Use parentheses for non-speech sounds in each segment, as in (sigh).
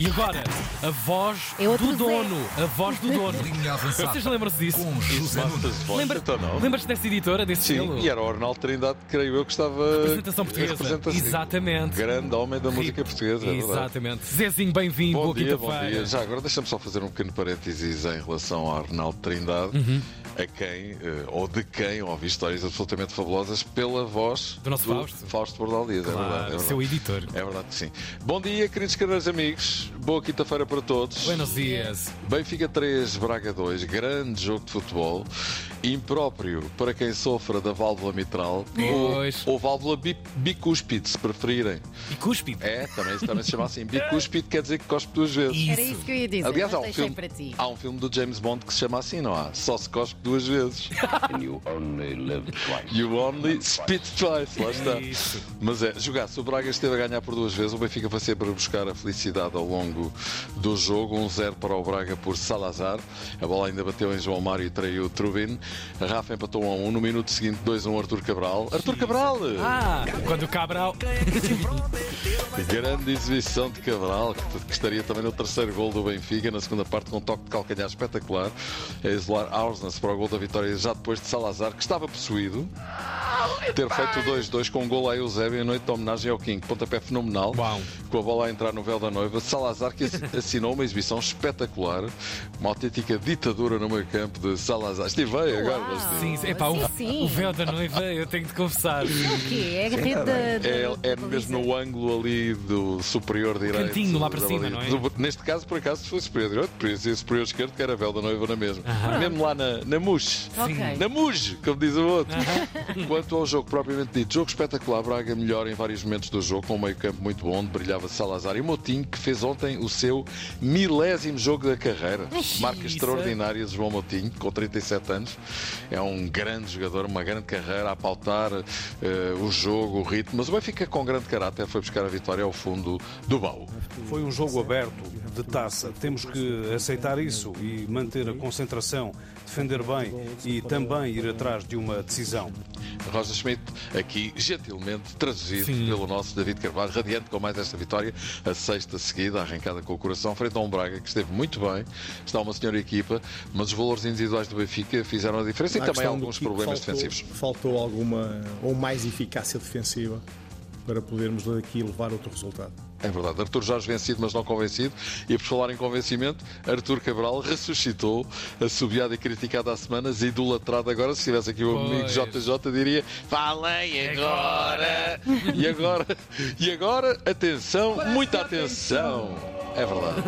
E agora, a voz É outro do Zé. dono. A voz do (laughs) dono. Linha avançada. Vocês lembram-se disso? Com José Nunes. Lembra- Então não. Lembras-te dessa editora, desse Sim, selo? e era o Arnaldo Trindade, creio eu, que estava. Representação portuguesa. Representação- Exatamente. Grande homem da música portuguesa. é verdade. Exatamente. Zezinho, bem-vindo. Bom Boa dia, bom quinta-feira. dia. Já agora deixa-me só fazer um pequeno parênteses em relação ao Arnaldo Trindade, Uhum. a quem, eh, ou de quem, ouvi histórias absolutamente fabulosas pela voz Do nosso Fausto. Fausto Bordal Dias. é verdade. É Claro, verdade. seu editor. É verdade que sim. Bom dia, queridos caros amigos. Boa quinta-feira para todos. Buenos dias. Benfica 3, Braga 2, grande jogo de futebol. Impróprio para quem sofra da válvula mitral Pois. ou, ou válvula bi, bicúspide, se preferirem. E cúspide. É, também, também se chama assim. Bicúspide quer dizer que cospe duas vezes. Era isso que eu ia dizer. Aliás, há um, filme, para ti. há um filme do James Bond que se chama assim, não há? Só se cospe duas vezes. You only live twice. You only spit twice, lá está. Isso. Mas é, jogasse, o Braga esteve a ganhar por duas vezes, o Benfica foi sempre a buscar a felicidade ao longo do jogo. 1-0 para o Braga por Salazar. A bola ainda bateu em João Mário e traiu Trubin. A Rafa empatou a 1. No minuto seguinte, 2-1 Artur Cabral. Artur Cabral! Ah, quando o Cabral. (laughs) Grande exibição de Cabral, que, estaria também no terceiro gol do Benfica, na segunda parte com um toque de calcanhar espetacular. A isolar Aursnes para o gol da vitória já depois de Salazar, que estava possuído. Ter feito 2-2 com um gol a Eusébio em noite de homenagem ao King. Pontapé fenomenal. Uau. Com a bola a entrar no véu da noiva. Salazar que ass- (laughs) assinou uma exibição espetacular. Uma autêntica ditadura no meio campo de Salazar. Estive bem agora. estive? Sim, epá, o, Sim, sim. o véu da noiva, eu tenho de confessar. O quê? É a rede da. da- É, é mesmo no ângulo ali do superior direito. cantinho lá para cima, baliza. não é? Do- neste caso, por acaso, foi superior direito, podia ser superior esquerdo, que era a véu da noiva na mesma. Mesmo lá na, na Muxe. Ok. Na Muge, como diz o outro. Quanto ao jogo propriamente dito, jogo espetacular. Braga melhor em vários momentos do jogo, com um meio-campo muito bom, onde brilhava Salazar e Motinho, que fez ontem o seu milésimo jogo da carreira. Marca Isso. extraordinária de João Motinho, com 37 anos. É um grande jogador, uma grande carreira a pautar eh, o jogo, o ritmo. Mas o Benfica, com grande caráter, foi buscar a vitória ao fundo do baú. Foi um jogo aberto de taça. Temos que aceitar isso e manter a concentração, defender bem e também ir atrás de uma decisão. Roger Schmidt, aqui gentilmente traduzido Sim. pelo nosso David Carvalho, radiante com mais esta vitória, a sexta seguida, arrancada com o coração, frente a um Braga que esteve muito bem, está uma senhora equipa, mas os valores individuais do Benfica fizeram a diferença e A também alguns problemas faltou, defensivos. Faltou alguma ou mais eficácia defensiva para podermos daqui levar outro resultado. É verdade, Arthur Jorge vencido, mas não convencido. E por falar em convencimento, Arthur Cabral ressuscitou, assobiado e criticado há semanas, idolatrado agora. Se estivesse aqui o amigo Pois. JJ, diria: Falem agora! e agora, e agora, atenção, muita atenção! É verdade.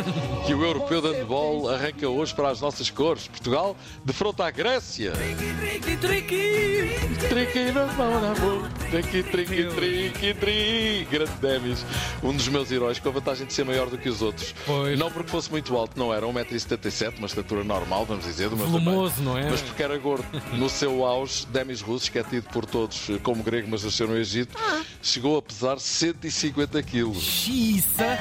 Que o europeu de handball arranca hoje para as nossas cores. Portugal defronta a Grécia. Triqui, triqui. Triqui na mão na boca. Triqui, triqui, triqui, triqui. Grande Demis. Um dos meus heróis com a vantagem de ser maior do que os outros. Pois. Não porque fosse muito alto, não era 1,77m, uma estatura normal, vamos dizer, do meu Volumoso, tamanho. não é? Mas porque era gordo. (laughs) No seu auge, Demis Russos, que é tido por todos como grego, mas nasceu no Egito, chegou a pesar 150 quilos. Xiça é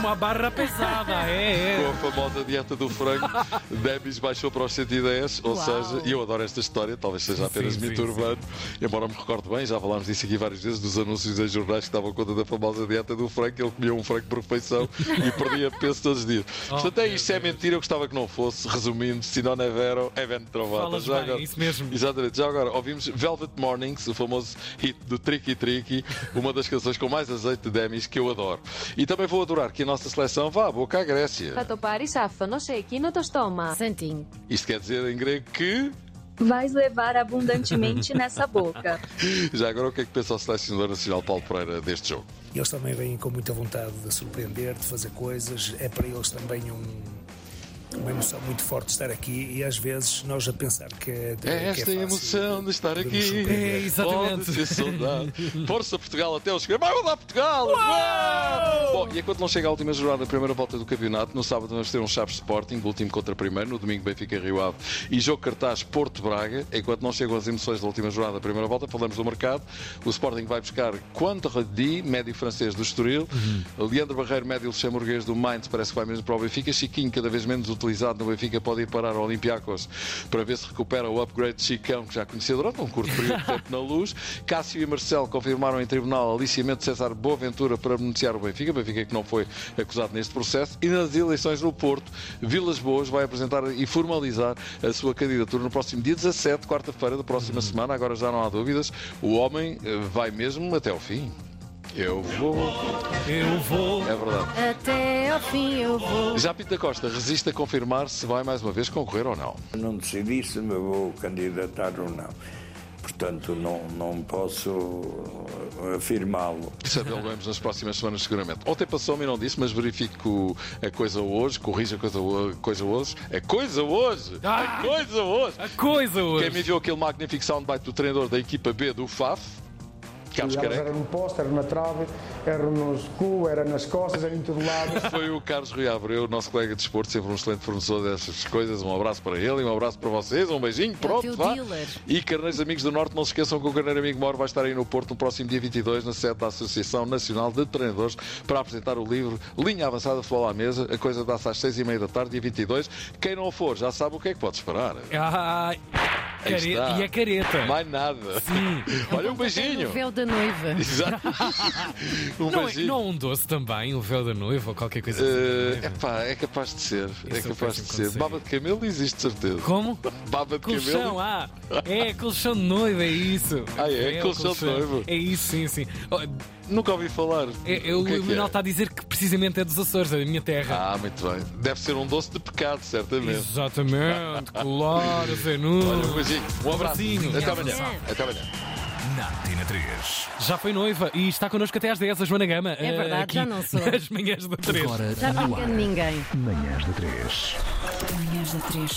uma barra pesada, é, Com é. a famosa dieta do frango, (laughs) Demis baixou para os 110, ou Uau. seja, e eu adoro esta história, talvez seja apenas Sim, mito sim, urbano, embora me recorde bem, já falámos disso aqui várias vezes, dos anúncios em jornais que davam conta da famosa dieta do frango, ele comia um frango por refeição e (laughs) perdia peso todos os dias. Portanto, é isto, é mentira, eu gostava que não fosse, resumindo, se não é vero, é vento trovata. Falas Já bem, isso mesmo. Exatamente, já agora ouvimos Velvet Mornings, o famoso hit do Tricky Tricky, uma das canções com mais azeite de Demis que eu adoro. E também também vou adorar que a nossa seleção vá à boca à Grécia. Santinho. Isto quer dizer em grego que vais levar abundantemente nessa boca. (laughs) Já agora, o que é que pensa o selecionador nacional Paulo Pereira deste jogo? Eles também vêm com muita vontade de surpreender, de fazer coisas. É para eles também um, uma emoção muito forte estar aqui e às vezes nós a pensar que é, é, é esta é emoção de estar de aqui. É, exatamente. Força Portugal até os chegar. Vai lá, Portugal! Uau! Uau! E enquanto não chega a última jornada da primeira volta do campeonato, no sábado vamos ter um Chaves Sporting, último contra primeiro, no domingo Benfica Rio Ave e jogo cartaz Porto Braga. Enquanto não chegam as emoções da última jornada da primeira volta, falamos do mercado. O Sporting vai buscar Quantardi, médio francês do Estoril. Leandro Barreiro, médio luxemburguês do Mainz, parece que vai mesmo para o Benfica. Chiquinho, cada vez menos utilizado no Benfica pode ir parar ao Olympiacos para ver se recupera o upgrade de Chicão, que já conhecia durante um curto período de tempo na luz. Cássio e Marcelo confirmaram em tribunal aliciamento de César Boaventura para beneficiar o Benfica, Benfica que não foi acusado neste processo. E nas eleições no Porto, Vilas Boas vai apresentar e formalizar a sua candidatura no próximo dia 17, quarta-feira da próxima semana. Agora já não há dúvidas, o homem eh, vai mesmo até ao fim. Eu vou. Eu vou. É verdade. Até ao fim eu vou. Já Pinto da Costa resiste a confirmar se vai mais uma vez concorrer ou não. Não decidi se me vou candidatar ou não. Portanto, não, não posso afirmá-lo. Sabê-lo-vemos nas próximas semanas, seguramente. Ontem passou-me e não disse, mas verifico a coisa hoje, corrijo a coisa, ho- coisa hoje. A coisa hoje! Ah! A coisa hoje! A coisa hoje. Quem me enviou aquele magnífico soundbite do treinador da equipa B do FAF, Carlos Elas Careca, eram no poste, era na trave, era nos cu, era nas costas, era em todo lado. (laughs) foi o Carlos Rui Abreu, nosso colega de esporte, sempre um excelente fornecedor dessas coisas. Um abraço para ele e um abraço para vocês. Um beijinho, pronto, teu vá. dealer. E Carneiros Amigos do Norte, não se esqueçam que o Carneiro Amigo Mor vai estar aí no Porto no próximo dia 22, na sede da Associação Nacional de Treinadores, para apresentar o livro Linha Avançada Futebol à Mesa. A coisa dá-se às seis e meia da tarde, dia 22. Quem não for, já sabe o que é que pode esperar. Ah, care- está. E a careta. Mais nada. Sim. (laughs) Olha um O beijinho. véu da noiva. (laughs) Exato. (laughs) Um Não, é- beijinho. não um doce também, o véu da noiva ou qualquer coisa Eh, assim. epá, é capaz de ser. é Isso é capaz de ser. Baba de camelo existe, certeza. Como? Baba de Colchão, camelo. ah! É, colchão de noiva, é isso. Ah, é? o Colchão de noiva. É isso, sim, sim. Oh, Nunca ouvi falar. é- é- o o é Manuel é? está a dizer que precisamente é dos Açores, é da minha terra. Ah, muito bem. Deve ser um doce de pecado, certamente. Exatamente, (laughs) claro, Zé Olha, um beijinho. Um abraço. abracinho. Até amanhã. Até amanhã. Na Tina 3. Já foi noiva e está connosco até às 10, a Joana Gama. É eh, verdade, aqui já não sou. (laughs) Nas manhãs da 3. Agora Já não no engano ninguém. Manhãs da 3. Manhãs da 3.